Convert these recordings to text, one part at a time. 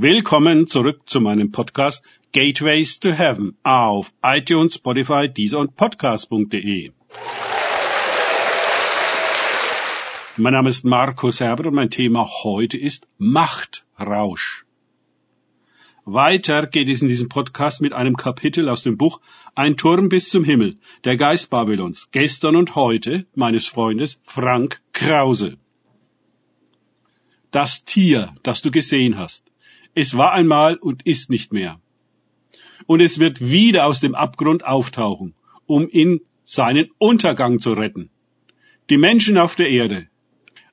Willkommen zurück zu meinem Podcast Gateways to Heaven auf iTunes, Spotify, Deezer und Podcast.de. Mein Name ist Markus Herbert und mein Thema heute ist Machtrausch. Weiter geht es in diesem Podcast mit einem Kapitel aus dem Buch Ein Turm bis zum Himmel, der Geist Babylons, gestern und heute meines Freundes Frank Krause. Das Tier, das du gesehen hast, es war einmal und ist nicht mehr. Und es wird wieder aus dem Abgrund auftauchen, um in seinen Untergang zu retten. Die Menschen auf der Erde,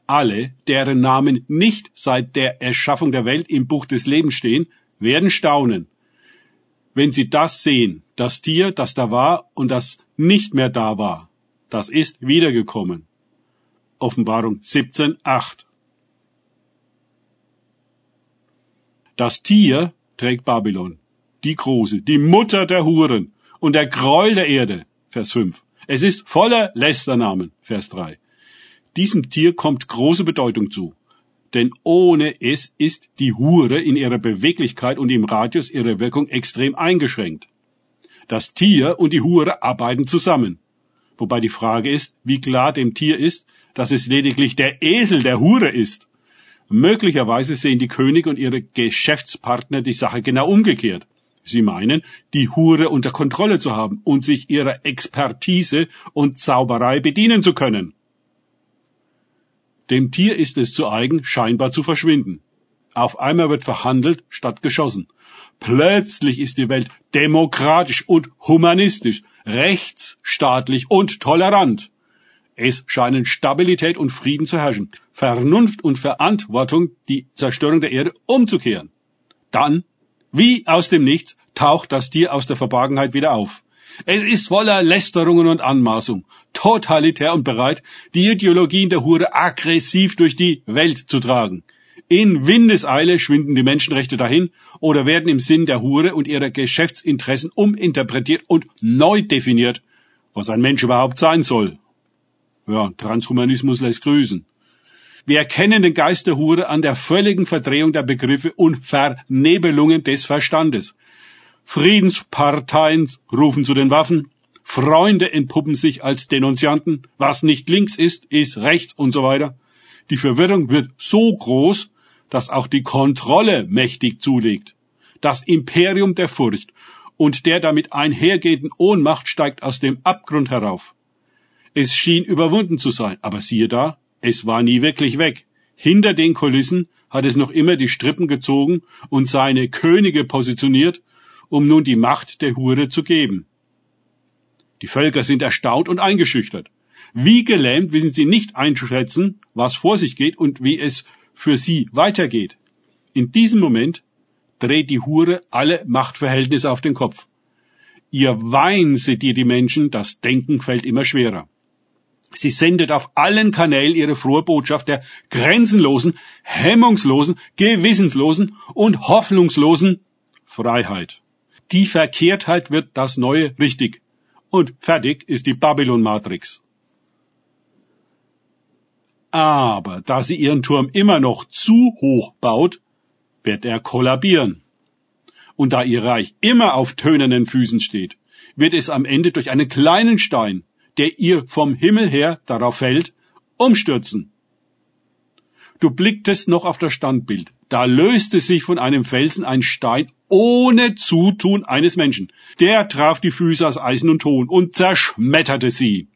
alle, deren Namen nicht seit der Erschaffung der Welt im Buch des Lebens stehen, werden staunen, wenn sie das sehen, das Tier, das da war und das nicht mehr da war, das ist wiedergekommen. Offenbarung 17.8 Das Tier trägt Babylon, die Große, die Mutter der Huren und der Gräuel der Erde, Vers 5. Es ist voller Lästernamen, Vers 3. Diesem Tier kommt große Bedeutung zu denn ohne es ist die Hure in ihrer Beweglichkeit und im Radius ihrer Wirkung extrem eingeschränkt. Das Tier und die Hure arbeiten zusammen. Wobei die Frage ist, wie klar dem Tier ist, dass es lediglich der Esel der Hure ist. Möglicherweise sehen die König und ihre Geschäftspartner die Sache genau umgekehrt. Sie meinen, die Hure unter Kontrolle zu haben und sich ihrer Expertise und Zauberei bedienen zu können. Dem Tier ist es zu eigen, scheinbar zu verschwinden. Auf einmal wird verhandelt statt geschossen. Plötzlich ist die Welt demokratisch und humanistisch, rechtsstaatlich und tolerant. Es scheinen Stabilität und Frieden zu herrschen, Vernunft und Verantwortung, die Zerstörung der Erde umzukehren. Dann, wie aus dem Nichts, taucht das Tier aus der Verborgenheit wieder auf. Es ist voller Lästerungen und Anmaßung, totalitär und bereit, die Ideologien der Hure aggressiv durch die Welt zu tragen. In Windeseile schwinden die Menschenrechte dahin oder werden im Sinn der Hure und ihrer Geschäftsinteressen uminterpretiert und neu definiert, was ein Mensch überhaupt sein soll. Ja, Transhumanismus lässt grüßen. Wir erkennen den Geist der Hure an der völligen Verdrehung der Begriffe und Vernebelungen des Verstandes. Friedensparteien rufen zu den Waffen, Freunde entpuppen sich als Denunzianten, was nicht links ist, ist rechts und so weiter. Die Verwirrung wird so groß, dass auch die Kontrolle mächtig zulegt. Das Imperium der Furcht und der damit einhergehenden Ohnmacht steigt aus dem Abgrund herauf. Es schien überwunden zu sein, aber siehe da, es war nie wirklich weg. Hinter den Kulissen hat es noch immer die Strippen gezogen und seine Könige positioniert um nun die Macht der Hure zu geben. Die Völker sind erstaunt und eingeschüchtert. Wie gelähmt wissen sie nicht einzuschätzen, was vor sich geht und wie es für sie weitergeht. In diesem Moment dreht die Hure alle Machtverhältnisse auf den Kopf. Ihr Wein sediert die Menschen, das Denken fällt immer schwerer. Sie sendet auf allen Kanälen ihre frohe Botschaft der grenzenlosen, hemmungslosen, gewissenslosen und hoffnungslosen Freiheit. Die Verkehrtheit wird das Neue richtig. Und fertig ist die Babylon-Matrix. Aber da sie ihren Turm immer noch zu hoch baut, wird er kollabieren. Und da ihr Reich immer auf tönernen Füßen steht, wird es am Ende durch einen kleinen Stein, der ihr vom Himmel her darauf fällt, umstürzen. Du blicktest noch auf das Standbild. Da löste sich von einem Felsen ein Stein ohne Zutun eines Menschen. Der traf die Füße aus Eisen und Ton und zerschmetterte sie.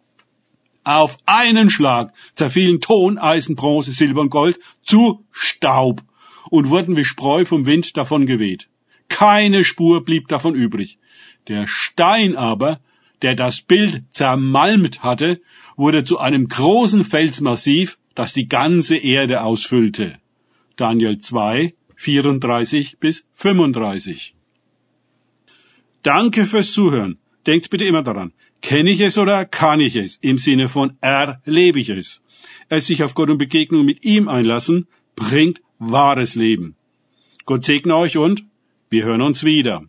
Auf einen Schlag zerfielen Ton, Eisen, Bronze, Silber und Gold zu Staub und wurden wie Spreu vom Wind davon geweht. Keine Spur blieb davon übrig. Der Stein aber, der das Bild zermalmt hatte, wurde zu einem großen Felsmassiv, das die ganze Erde ausfüllte. Daniel 2, 34 bis 35. Danke fürs Zuhören. Denkt bitte immer daran, kenne ich es oder kann ich es? Im Sinne von erlebe ich es. Es sich auf Gott und Begegnung mit ihm einlassen, bringt wahres Leben. Gott segne euch und wir hören uns wieder.